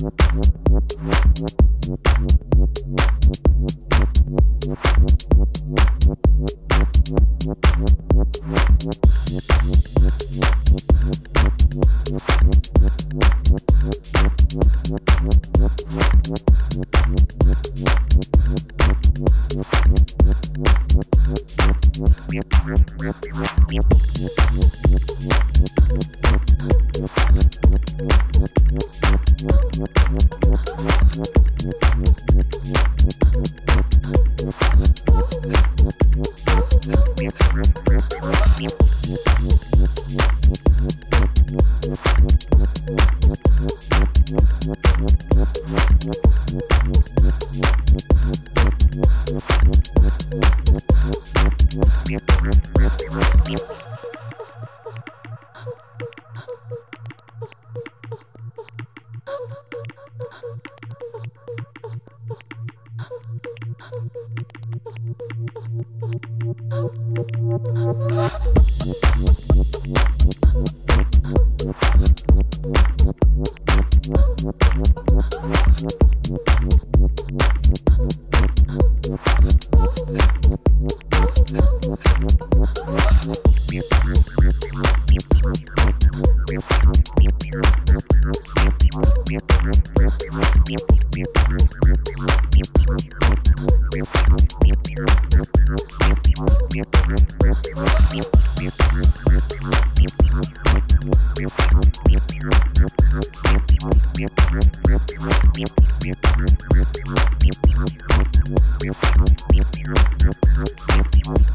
Yep, yep.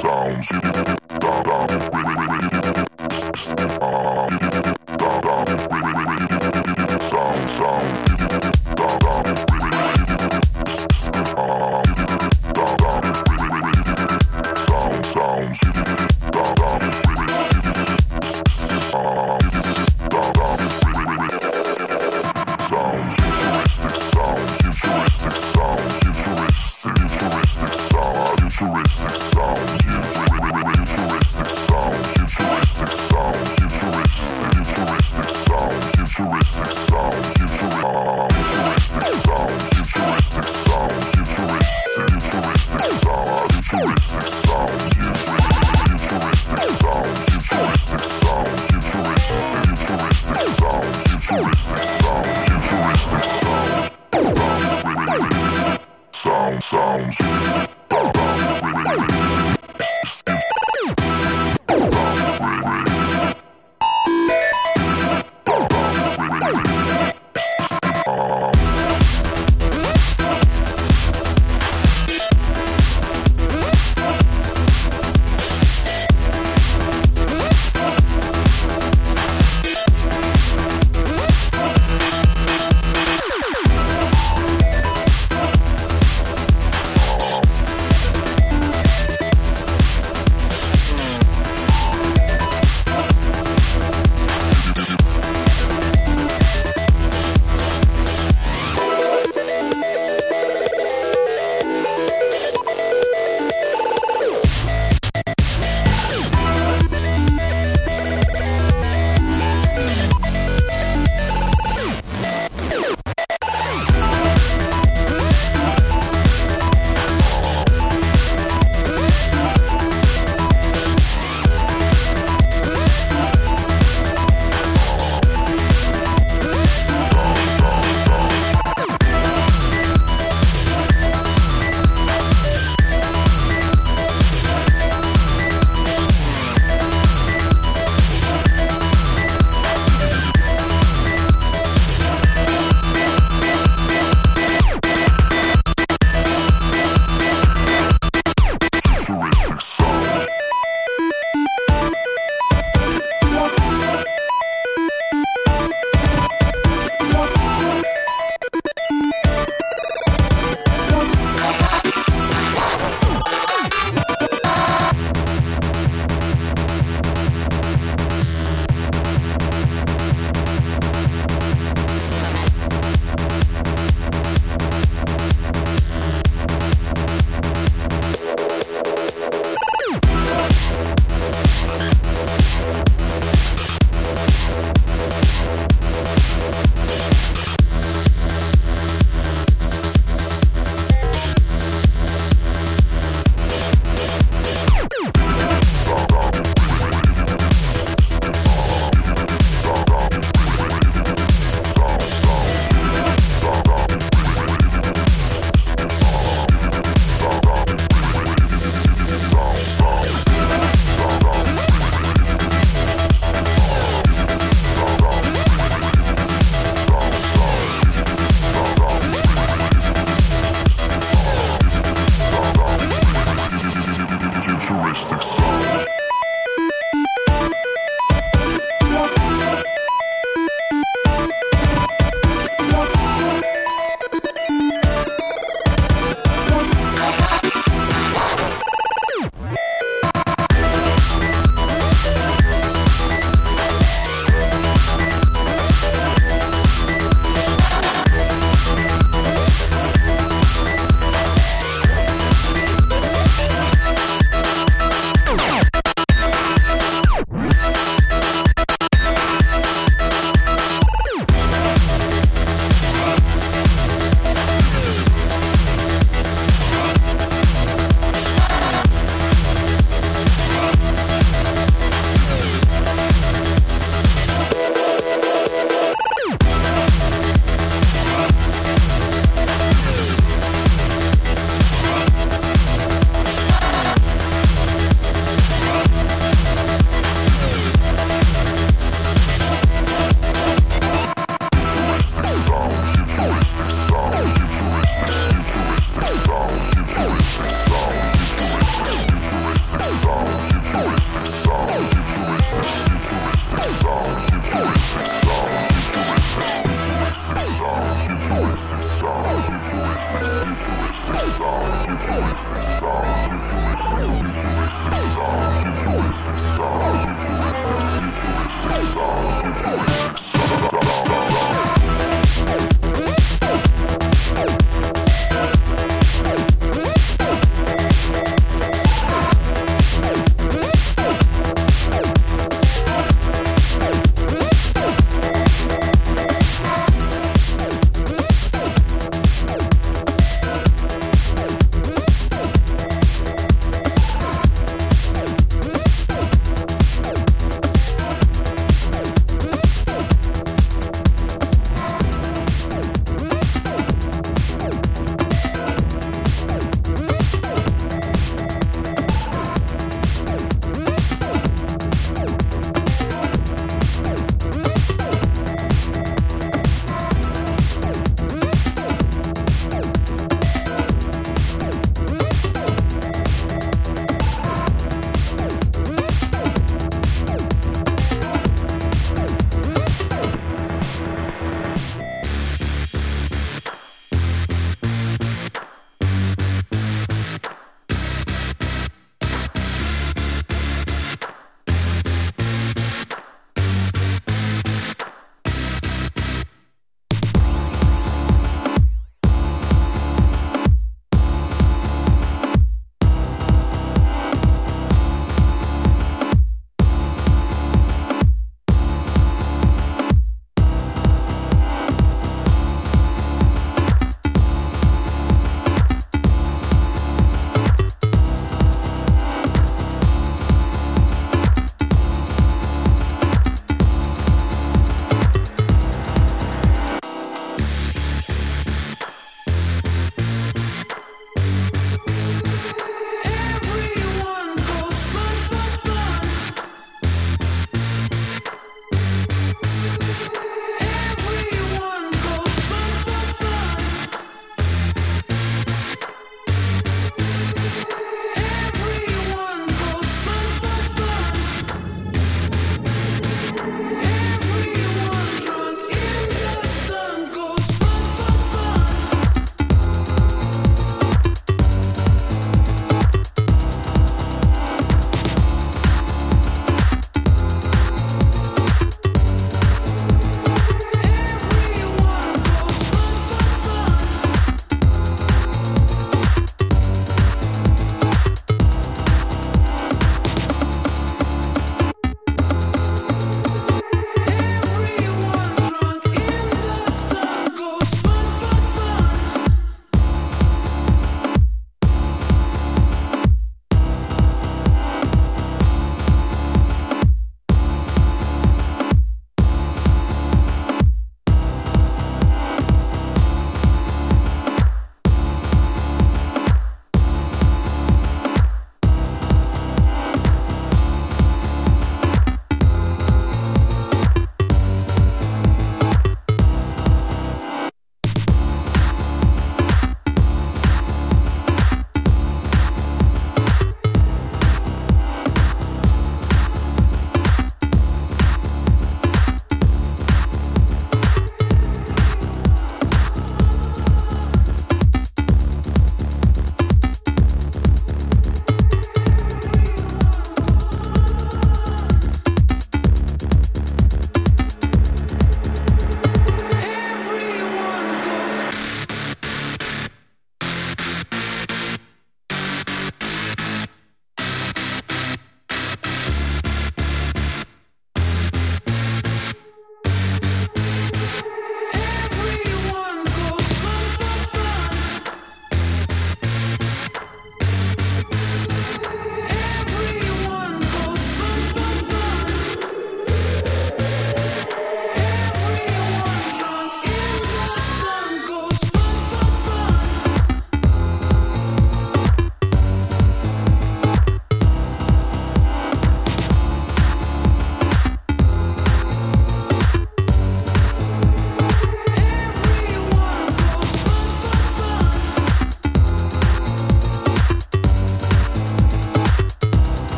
Sounds.